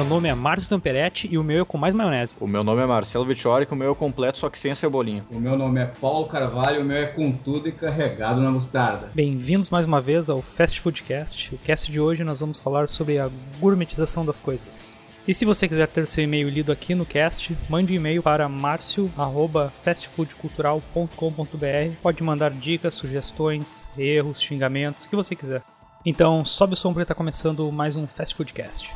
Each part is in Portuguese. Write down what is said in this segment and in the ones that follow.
Meu nome é Márcio Zamperetti e o meu é com mais maionese. O meu nome é Marcelo Vittiori e o meu é completo, só que sem a cebolinha. O meu nome é Paulo Carvalho e o meu é com tudo e carregado na mostarda. Bem-vindos mais uma vez ao Fast Foodcast. O cast de hoje nós vamos falar sobre a gourmetização das coisas. E se você quiser ter seu e-mail lido aqui no cast, mande um e-mail para marcio@fastfoodcultural.com.br. Pode mandar dicas, sugestões, erros, xingamentos, o que você quiser. Então, sobe o som porque está começando mais um Fast Foodcast.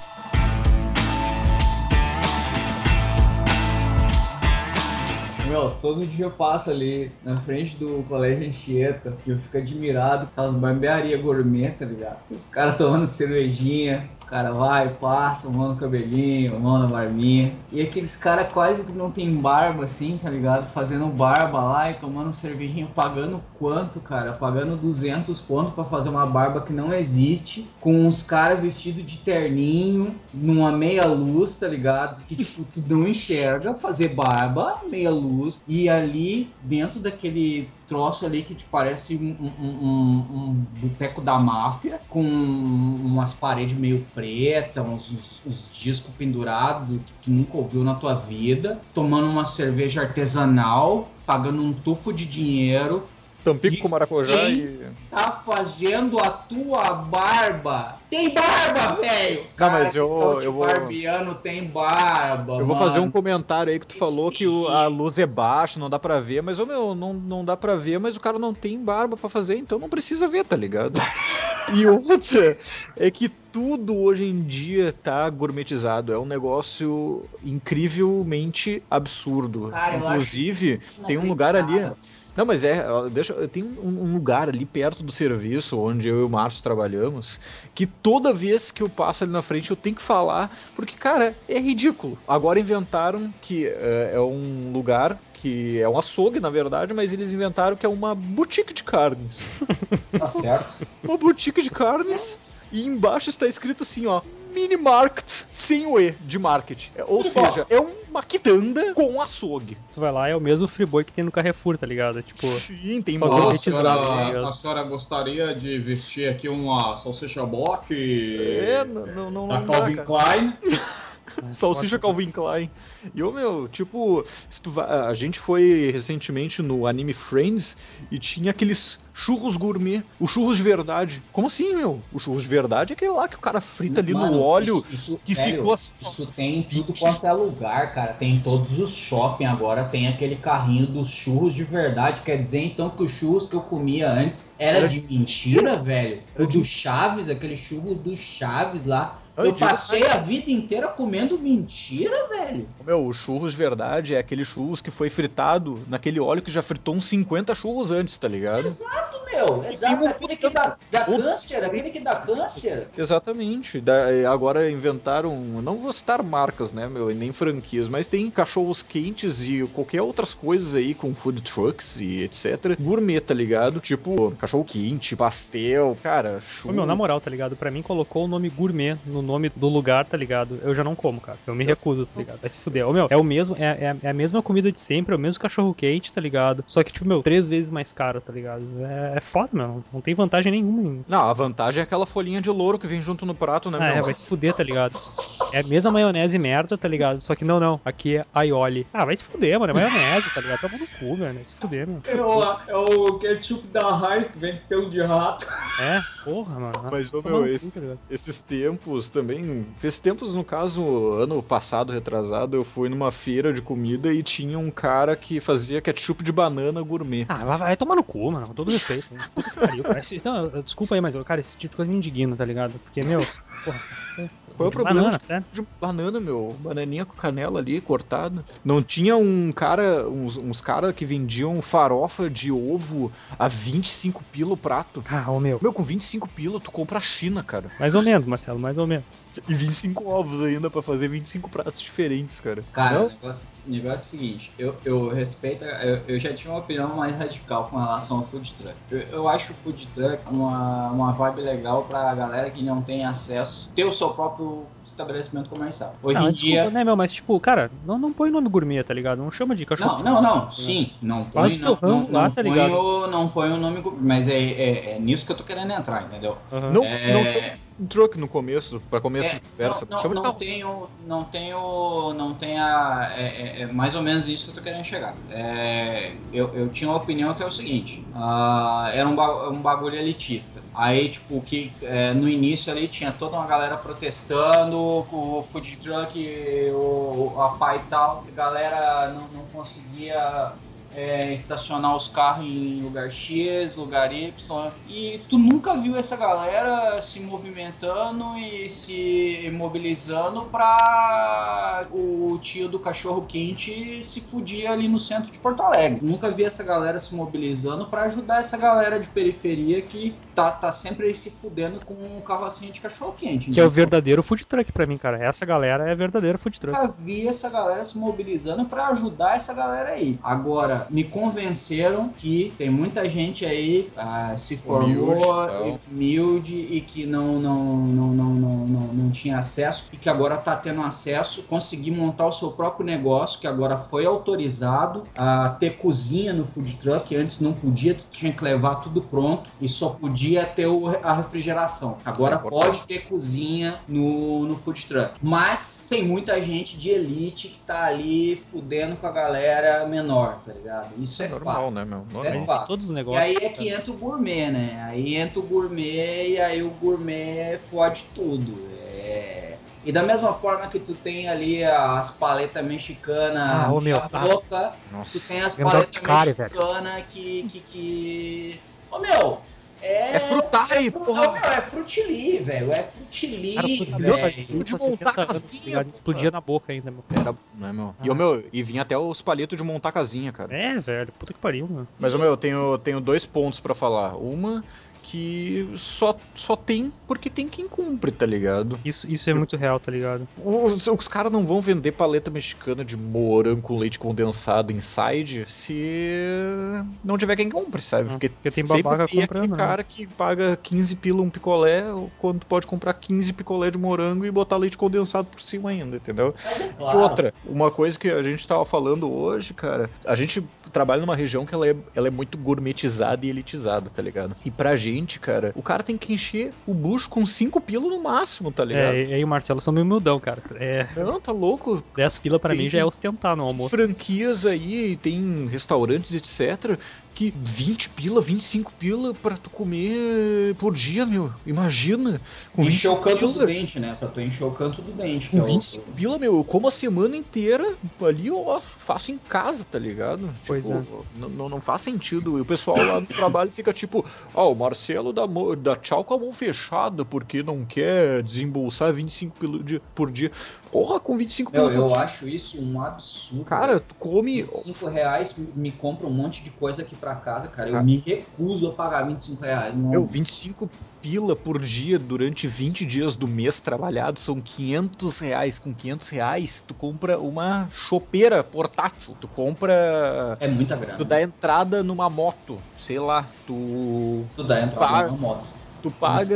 Meu, todo dia eu passo ali na frente do colégio Anchieta e eu fico admirado com as barbearias gourmet, tá ligado? Os caras tomando cervejinha, o cara vai, passa, mão no cabelinho, mão na barbinha. E aqueles caras quase que não tem barba assim, tá ligado? Fazendo barba lá e tomando cervejinha, pagando quanto, cara? Pagando 200 pontos para fazer uma barba que não existe, com uns caras vestidos de terninho, numa meia luz, tá ligado? Que tipo, tu não enxerga fazer barba, meia luz, e ali dentro daquele troço ali que te parece um, um, um, um boteco da máfia, com umas paredes meio pretas, uns, uns, uns, discos pendurados que tu nunca ouviu na tua vida, tomando uma cerveja artesanal, pagando um tufo de dinheiro. Tampico com maracujá e. Tá fazendo a tua barba. Tem barba, velho! Não, mas eu, então, eu vou. barbiano tem barba. Eu vou fazer um comentário aí que tu falou que o, a luz é baixa, não dá pra ver, mas, ô meu, não, não dá pra ver, mas o cara não tem barba pra fazer, então não precisa ver, tá ligado? e outra é que tudo hoje em dia tá gourmetizado. É um negócio incrivelmente absurdo. Cara, Inclusive, tem um lugar ali. Não, mas é, deixa, tem um lugar ali perto do serviço onde eu e o Márcio trabalhamos que toda vez que eu passo ali na frente eu tenho que falar, porque, cara, é ridículo. Agora inventaram que uh, é um lugar que é um açougue, na verdade, mas eles inventaram que é uma boutique de carnes. Tá certo. uma boutique de carnes. E embaixo está escrito assim, ó, mini market sem o E de market. Ou seja, é uma quitanda com açougue. Tu vai lá, é o mesmo friboi que tem no Carrefour, tá ligado? Tipo, Sim, tem só muito. a, tá senhora, ligado? a senhora gostaria de vestir aqui uma salsicha block É, não, não, não, da não dá, Calvin cara. Klein? Salsicha Calvin Klein. E ô meu, tipo, se tu vai- a gente foi recentemente no Anime Friends e tinha aqueles churros gourmet, o churros de verdade. Como assim, meu? O churros de verdade é aquele lá que o cara frita ali Mano, no óleo isso- isso- que velho, ficou assim. Isso tem em tudo quanto é lugar, cara. Tem em todos os shopping agora, tem aquele carrinho dos churros de verdade. Quer dizer, então, que os churros que eu comia antes era, Era de mentira, velho? Era O do Chaves, aquele churro do Chaves lá. Eu Eu digo- passei a vida inteira comendo mentira, velho. Meu, o churros de verdade é aquele churros que foi fritado naquele óleo que já fritou uns 50 churros antes, tá ligado? Exato, meu. Exato. Aquele que dá, dá câncer, aquele que dá câncer. Exatamente. Da- agora inventaram, não vou citar marcas, né, meu, e nem franquias, mas tem cachorros quentes e qualquer outras coisas aí com food trucks e etc. Gourmet, tá ligado? Tipo, cachorro quente, pastel, cara, Ô, churro. meu, na moral, tá ligado? Pra mim colocou o nome gourmet no nome do lugar, tá ligado? Eu já não como, cara. Eu me recuso, tá ligado? Vai se fuder. Ô, meu, é o mesmo, é, é, é a mesma comida de sempre, é o mesmo cachorro quente, tá ligado? Só que, tipo, meu, três vezes mais caro, tá ligado? É, é foda, meu. Não tem vantagem nenhuma. em- Não, a vantagem é aquela folhinha de louro que vem junto no prato, né, Ah, é, meu? vai se fuder, tá ligado? É a mesma maionese merda, tá ligado? Só que não, não. Aqui é aioli. Ah, vai se fuder, mano. É maionese, tá ligado? Toma no cu, velho. Vai se fuder, meu. É o, é o ketchup da Heinz que vem pelo de rato. É, porra, mano. Mas, ô, Toma meu, esse- tá? Esses tempos também. Esses tempos, no caso, ano passado, retrasado, eu fui numa feira de comida e tinha um cara que fazia ketchup de banana gourmet. Ah, vai, vai tomar no cu, mano. Com todo respeito. Puta cara. Esse- não, desculpa aí, mas, cara, esse tipo de coisa me indigna, tá ligado? Porque, meu, porra. Qual é o de problema Banana, de- de banana, meu. Bananinha com canela ali, cortada. Não tinha um cara, uns, uns caras que vendiam farofa de ovo a 25 pila o prato. Ah, ô meu. Meu, com 25 pila tu compra a China, cara. Mais ou menos, Marcelo, mais ou menos. E 25 ovos ainda pra fazer 25 pratos diferentes, cara. Cara, o negócio, o negócio é o seguinte, eu, eu respeito, eu, eu já tinha uma opinião mais radical com relação ao food truck. Eu, eu acho o food truck uma, uma vibe legal pra galera que não tem acesso, ter o seu próprio do estabelecimento comercial. Hoje Não, em desculpa, dia. né, meu? Mas, tipo, cara, não, não põe nome gourmet, tá ligado? Não chama de cachorro. Não, não, não. Sim, não Faz põe, o não, não, ramo lá, não tá põe ligado? o, não põe o nome, gu- mas é, é, é nisso que eu tô querendo entrar, entendeu? Aham. Não, É. não chama de truck no começo, pra começo É, de conversa. não, chama não, de não tenho, não tenho, não tenha, é, é- é mais ou menos isso que eu tô querendo chegar. É, eu, eu tinha uma opinião que é o seguinte, ah, era um, ba- um bagulho elitista. Aí, tipo, que é, no início ali tinha toda uma galera protestando com o food truck, o, a pai e tal, a galera não, não conseguia é, estacionar os carros em lugar X, lugar Y, e tu nunca viu essa galera se movimentando e se mobilizando pra o tio do cachorro quente se fudir ali no centro de Porto Alegre. Nunca vi essa galera se mobilizando pra ajudar essa galera de periferia que tá, tá sempre aí se fudendo com um carrocinho de cachorro quente. Que é o verdadeiro food truck pra mim, cara. Essa galera é verdadeiro food truck. nunca vi essa galera se mobilizando pra ajudar essa galera aí. Agora, me convenceram que tem muita gente aí ah, se formou Humilde, humilde e que não não, não, não, não, não, não tinha acesso e que agora tá tendo acesso, conseguir montar o seu próprio negócio, que agora foi autorizado a ter cozinha no food truck, antes não podia, tu tinha que levar tudo pronto e só podia ter o- a refrigeração. Agora Isso é pode ter cozinha no, no food truck. Mas tem muita gente de elite que tá ali fudendo com a galera menor, tá ligado? Isso é normal, fato. né, meu? Isso é todos os E negócios. aí é que entra o gourmet, né? Aí entra o gourmet e aí o gourmet fode tudo. É... E da mesma forma que tu tem ali as paletas mexicanas Ah, ô, meu, na boca, tu tem as paletas mexicanas que, que, que... Ô, meu, é... É frutari, é, porra. Meu, é frutili, velho. É frutili, velho. De montar 70 anos, casinha. Explodia na boca ainda, meu. Era, né, meu? E, o meu, e vinha até os palitos de montar casinha, cara. É, velho. Puta que pariu, mano. Mas, o meu, eu tenho, tenho dois pontos pra falar. Uma que só, só tem porque tem quem cumpre, tá ligado? Isso, isso é muito real, tá ligado? Os, os caras não vão vender paleta mexicana de morango com leite condensado inside se não tiver quem compre, sabe? Porque Porque tem sempre babaca tem comprando. aquele né? cara que paga 15 pila um picolé, quando tu pode comprar 15 picolé de morango e botar leite condensado por cima ainda, entendeu? E Claro. outra, uma coisa que a gente tava falando hoje, cara, a gente trabalha numa região que ela é, ela é muito gourmetizada e elitizada, tá ligado? E pra gente, cara, o cara tem que encher o bucho com 5 pila no máximo, tá ligado? É, e aí o Marcelo são meio humildão, cara. É, Não, tá louco? 10 pila pra Tem- mim já é ostentar no almoço. franquias aí, tem restaurantes, etc, que 20 pila, 25 pila pra tu comer por dia, meu. Imagina. Com Encher o 25 canto do pila. dente, né? Pra tu encher o canto do dente. que é Com o- 25 pila, meu, eu como a semana inteira ali, ó, faço em casa, tá ligado? Pois tipo, é. não, não, não faz sentido. E o pessoal lá no trabalho fica tipo, ó, o Marcelo dá, dá tchau com a mão fechada porque não quer desembolsar 25 pila dia- por dia. Porra, com 25 Meu, pila por eu dia. acho isso um absurdo. Cara, tu come 25 reais me- compra um monte de coisa aqui pra casa, cara. Eu Ah. me recuso a pagar 25 reais. Não. Meu, 25 pila por dia durante 20 dias do mês trabalhado são 500 reais. Com 500 reais, tu compra uma chopeira portátil. Tu compra. É muita grana. Tu dá entrada numa moto. Sei lá, tu. Tu dá entrada Para. numa moto. Tu paga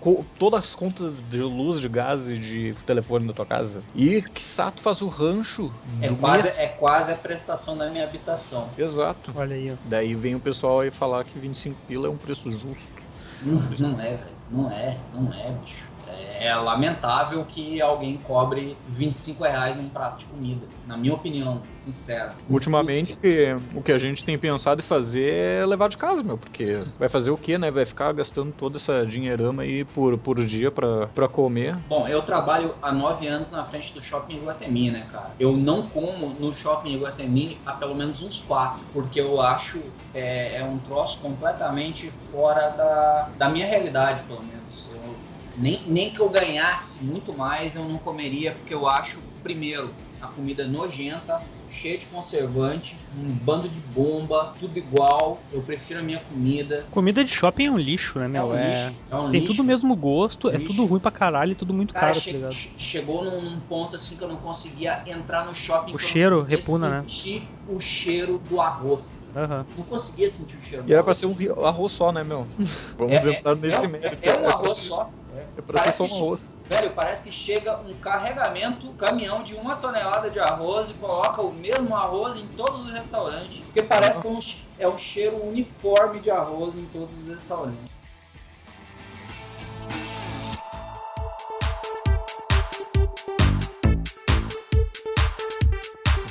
co- todas as contas de luz, de gás e de telefone da tua casa. E, quiçá, tu faz o rancho É do quase, mês. é quase a prestação da minha habitação. Exato. Olha aí, ó. Daí vem o pessoal aí falar que 25 pila é um preço justo. Não, não é, velho. Não é, não é, bicho. É lamentável que alguém cobre 25 reais num prato de comida. Na minha opinião, sincera. Ultimamente, que- o que a gente tem pensado em fazer é levar de casa, meu, porque vai fazer o quê, né? Vai ficar gastando toda essa dinheirama aí por, por dia pra, pra comer. Bom, eu trabalho há nove anos na frente do shopping Iguatemi, né, cara? Eu não como no shopping Iguatemi há pelo menos uns quatro, porque eu acho é, é um troço completamente fora da, da minha realidade, pelo menos. Eu, nem, nem que eu ganhasse muito mais, eu não comeria, porque eu acho, primeiro, a comida nojenta, cheia de conservante, um bando de bomba, tudo igual. Eu prefiro a minha comida. Comida de shopping é um lixo, né, É meu? um É... lixo. É um Tem lixo. tudo o mesmo gosto, é Lixo. tudo ruim pra caralho e tudo muito Cara, caro, che- tá ligado? che- chegou num, ponto assim que eu não conseguia entrar no shopping. O que eu não cheiro repugna, né? sentir o cheiro do arroz. Aham. Não conseguia sentir o cheiro E do era pra arroz. ser um arroz só, né, meu? Vamos É- entrar nesse é, mérito. É, é um arroz ser- É um arroz. Velho, parece que chega um carregamento, um caminhão de uma tonelada de arroz e coloca o mesmo arroz em todos os restaurantes. Porque parece que é um, é um cheiro uniforme de arroz em todos os restaurantes.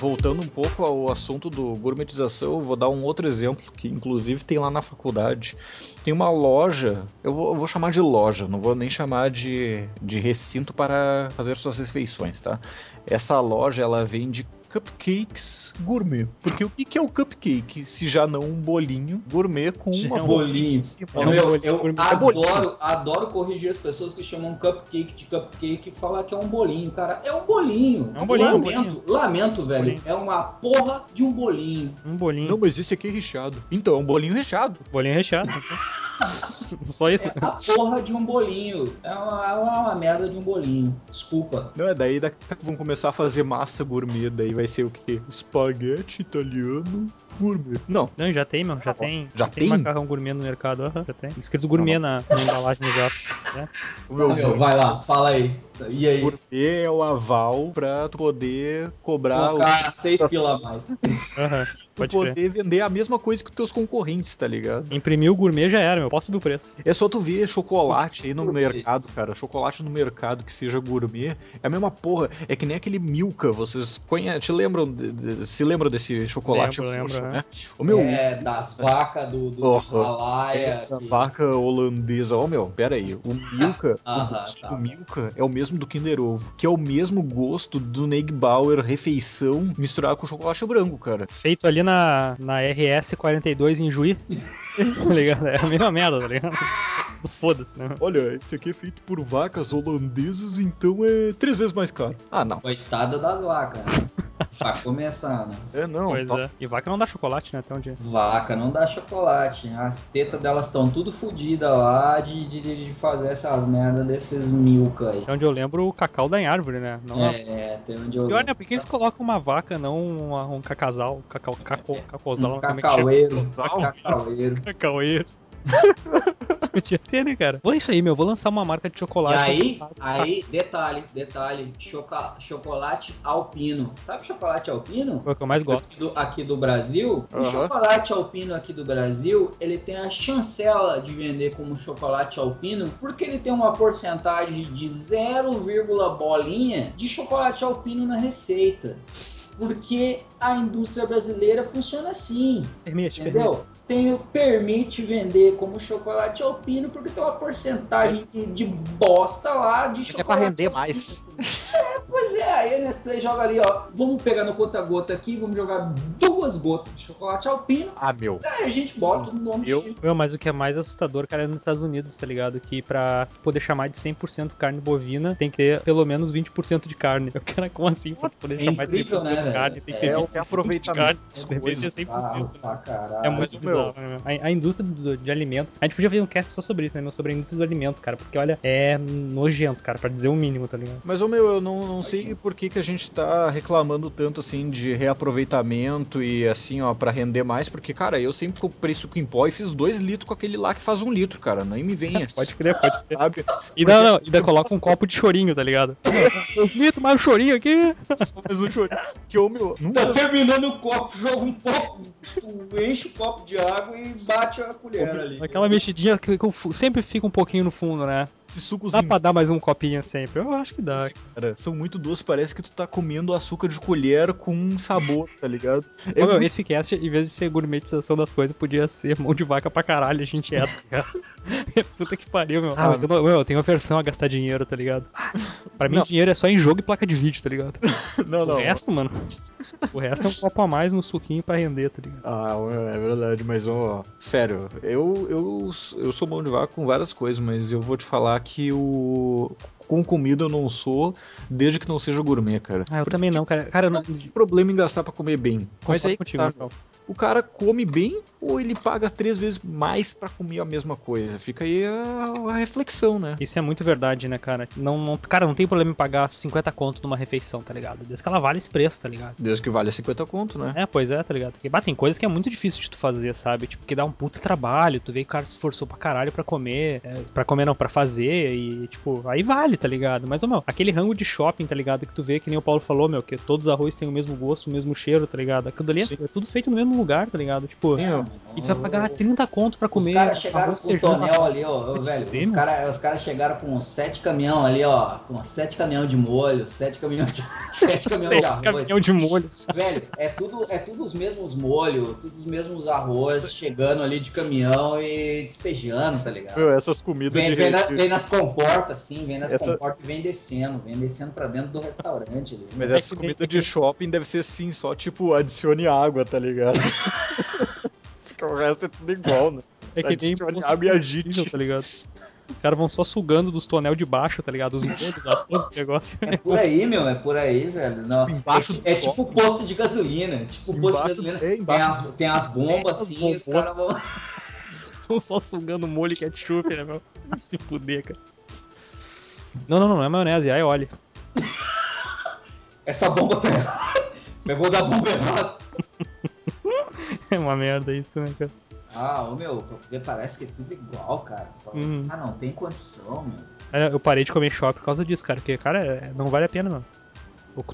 Voltando um pouco ao assunto do gourmetização, eu vou dar um outro exemplo que inclusive tem lá na faculdade. Tem uma loja, eu vou, eu vou chamar de loja, não vou nem chamar de, de recinto para fazer suas refeições, tá? Essa loja ela vende cupcakes gourmet. Porque o que que é o cupcake? Se já não um bolinho gourmet com Já uma é um bolinho. É um bolinho eu gourmet. adoro, adoro corrigir as pessoas que chamam cupcake de cupcake e falar que é um bolinho, cara. É um bolinho. É um bolinho, um Lamento, lamento, velho. Bolinho. É uma porra de um bolinho. Um bolinho. Não, mas esse aqui é recheado. Então, é um bolinho recheado. Bolinho recheado. Só isso. É a porra de um bolinho. É uma, é uma merda de um bolinho. Desculpa. Não, é daí daqui pouco vão começar a fazer massa gourmet, daí vai ser o quê? Espaguete italiano gourmet. Não, Não, já tem, meu. Já Tá bom. tem. Já tem? macarrão gourmet no mercado. aham, já tem. Escrito gourmet na, na embalagem do jato. certo? o meu, Meu, vai lá, fala aí. E aí? gourmet é o aval pra tu poder cobrar o Colocar seis pila a mais. Aham, pode crer. poder vender a mesma coisa que os teus concorrentes, tá ligado? Imprimiu o gourmet já era, meu. Posso subir o preço. É só tu ver chocolate aí no mercado, cara. Chocolate no mercado que seja gourmet é a mesma porra. É que nem aquele Milka, vocês conhecem, te lembram, de- de- se lembram desse chocolate Lembro, roxo, lembro, né? O meu, É, das vacas do, do Porra. Himalaia. a que- vaca holandesa. Ó, meu, pera aí. O Milka, o Aham, gosto tá do. Milka é o mesmo do Kinder Ovo, que é o mesmo gosto do Negbauer refeição misturado com chocolate branco, cara. Feito ali na, na RS 42 em Juí. tá ligado? É a mesma merda, tá ligado? Foda-se, né? Olha, esse aqui é feito por vacas holandesas, então é três vezes mais caro. Ah, não. Coitada das vacas. Pra começar, né? É, não. Pois Tá- é. E vaca não dá chocolate, né? Até um dia. Vaca não dá chocolate. As tetas delas estão tudo fodidas lá de, de, de fazer essas merdas desses milka aí. Até onde eu lembro, o cacau dá em árvore, né? Não a- É, até onde eu. Pior, né? Por que eles colocam uma vaca, não um, um cacazal? Cacau, caco, cacozal, Um não sei como é que chama. cacaueiro. Cacau. Cacaueiro. Cacaueiro. Podia ter, né, cara? Vou isso aí, meu. Vou lançar uma marca de E chocolate. aí, aí, detalhe, detalhe, choca, chocolate alpino. Sabe chocolate alpino? Foi o que eu mais gosto. Aqui do, aqui do Brasil, o Aham. chocolate alpino aqui do Brasil, ele tem a chancela de vender como chocolate alpino, porque ele tem uma porcentagem de 0, bolinha de chocolate alpino na receita. Porque a indústria brasileira funciona assim, Permite, permite. Tem, permite vender como chocolate alpino porque tem uma porcentagem de, de bosta lá de Mas é chocolate pra render mais. Pois é, aí a Nestlé joga ali, ó. Vamos pegar no conta-gota aqui, vamos jogar duas gotas de chocolate alpino. Ah, meu. Aí a gente bota o nome Eu- X. Meu, mas o que é mais assustador, cara, é nos Estados Unidos, tá ligado? Que pra poder chamar de 100% carne bovina, tem que ter pelo menos 20% de carne. Eu quero como assim, pra poder É chamar de 100% incrível, né, de carne, tem que ter É, 20% é aproveitamento. de carne. Deveria ser 100%. Bizarro pra caralho. É muito meu, bizarro, né, meu? A, a indústria do- de alimento. A gente podia fazer um cast só sobre isso, né, meu? Sobre a indústria do alimento, cara. Porque, olha, é nojento, cara, pra dizer o mínimo, tá ligado? Mas, ô meu, eu não, não sei por que, que a gente tá reclamando tanto, assim, de reaproveitamento e, assim, ó, pra render mais, porque, cara, eu sempre comprei suco em pó e fiz dois litros com aquele lá que faz um litro, cara, nem me venha. Pode crer, pode crer. Sabe? E não, não, ainda coloca um copo de chorinho, tá ligado? Os litros, mais um chorinho aqui. Mas o chorinho, que, ô meu, não Tá terminando o copo, joga um pouco, enche o copo de água e bate a colher ali. Aquela mexidinha que que sempre fica um pouquinho no fundo, né? Esses sucos Dá pra dar mais um copinho sempre? Eu acho que dá. cara, são muito doces, parece que tu tá comendo açúcar de colher com um sabor, tá ligado? É Ô, meu, esse cast, em vez de ser gourmetização das coisas, podia ser mão de vaca pra caralho, a gente é, tá ligado? Puta que pariu, meu. Ah, mas eu, não- meu, eu tenho aversão a gastar dinheiro, tá ligado? Pra mim, Não. dinheiro é só em jogo e placa de vídeo, tá ligado? não, O não. resto, mano, o resto é um copo a mais no suquinho pra render, tá ligado? Ah, é verdade, mas ó, sério, eu, eu, eu sou mão de vaca com várias coisas, mas eu vou te falar que o. Com comida eu não sou, desde que não seja gourmet, cara. Ah, eu também não, cara. Cara, eu não. Tem problema em gastar pra comer bem. Mas aí contigo, tá, o cara come bem ou ele paga três vezes mais pra comer a mesma coisa? Fica aí a, a reflexão, né? Isso é muito verdade, né, cara? Não, não- cara, não tem problema em pagar 50 conto numa refeição, tá ligado? Desde que ela vale esse preço, tá ligado? Desde que vale 50 conto, né? É, pois é, tá ligado? Porque, bah, tem coisas que é muito difícil de tu fazer, sabe? Tipo, que dá um puto trabalho, tu vê que o cara se esforçou pra caralho pra comer, é, pra comer não, pra fazer, e, tipo, aí vale, tá ligado? Mas, ô, meu, aquele rango de shopping, tá ligado? Que tu vê, que nem o Paulo falou, meu, que todos os arroz têm o mesmo gosto, o mesmo cheiro, tá ligado? Aquilo ali é, Sim. é tudo feito no mesmo lugar, tá ligado? Tipo, É, e tu vai pagar 30 conto pra comer. Os caras chegaram com o tonel ali, ó, ô, Vai se velho. fuder, Os meu. caras os cara chegaram com sete caminhão ali, ó. Com sete caminhão de molho, sete caminhão de, sete caminhão de Sete arroz. caminhão de molho. Velho, é tudo, é tudo os mesmos molhos, tudo os mesmos arroz, chegando ali de caminhão e despejando, tá ligado? Meu, essas comidas Vem, de vem, na- vem nas comportas, assim, vem nas Essa- comportas e vem descendo, vem descendo pra dentro do restaurante ali. Mas É essa que comida de shopping deve ser assim, só tipo, adicione água, tá ligado? Porque o resto é tudo igual, né? É que nem Adicione posto água e agite. tá ligado? Os caras vão só sugando dos tonel de baixo, tá ligado? Os porra negócio. É por aí, meu, é por aí, velho. Não, Tipo, embaixo é, é tipo copo. posto de gasolina. Tipo posto Embaixo- de gasolina. é, tem, as, tem as bombas É, assim, as os caras vão. Vão só sugando molho e ketchup, né, meu? Se fuder, cara. Não, não, não, não é maionese, é óleo. Essa bomba tá errada. Pegou da bomba errada. É uma merda isso, né, cara? Ah, ô meu, pra parece que é tudo igual, cara. Uhum. Ah, não tem condição, meu. Eu parei de comer shopping por causa disso, cara. Porque, cara, é- não vale a pena, mano.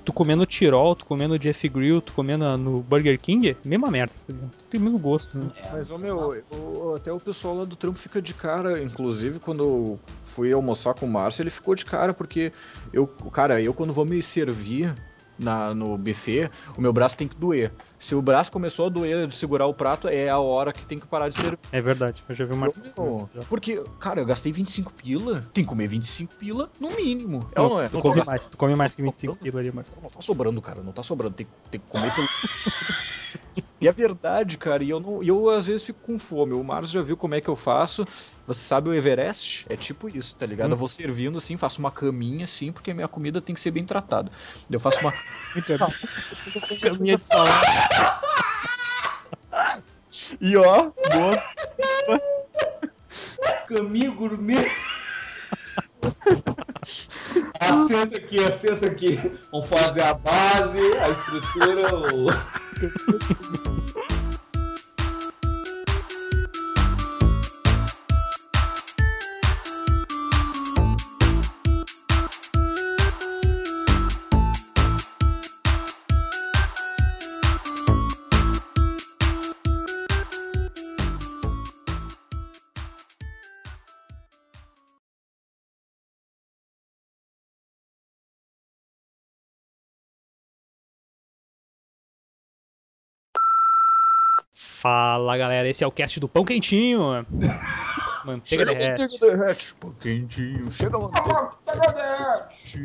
Tu comendo Tirol, tu comendo Jeff Grill, tu comendo no Burger King, mesma merda, tá ligado? Tudo tem o mesmo gosto, né? É, Mas, ô meu, eu- até o pessoal lá do trampo fica de cara. Inclusive, quando eu fui almoçar com o Márcio, ele ficou de cara, porque eu, cara, eu quando vou me servir na, no buffet, o meu braço tem que doer. Se o braço começou a doer de segurar o prato, é a hora que tem que parar de servir. É verdade, eu já vi uma Meu, Porque, cara, eu gastei 25 pila, tem que comer 25 pila no mínimo. É ou não é? Tu Não come mais, tu come mais que Não tô 25 quilos ali, mas. Não tá sobrando, cara, não tá sobrando, tem, tem que comer pelo. e é verdade, cara, e eu, não, eu às vezes fico com fome. O Márcio já viu como é que eu faço. Você sabe o Everest? É tipo isso, tá ligado? Hum. Eu vou servindo assim, faço uma caminha assim, porque a minha comida tem que ser bem tratada. Eu faço uma. Caminha de salada. E ó, boa. Caminho gourmet. assenta aqui, assenta aqui. Vamos fazer a base, a estrutura, o... Fala galera, esse é o cast do Pão Quentinho. Manteiga Chega derrete. manteiga derrete. Pô, quentinho. Chega a manteiga derrete.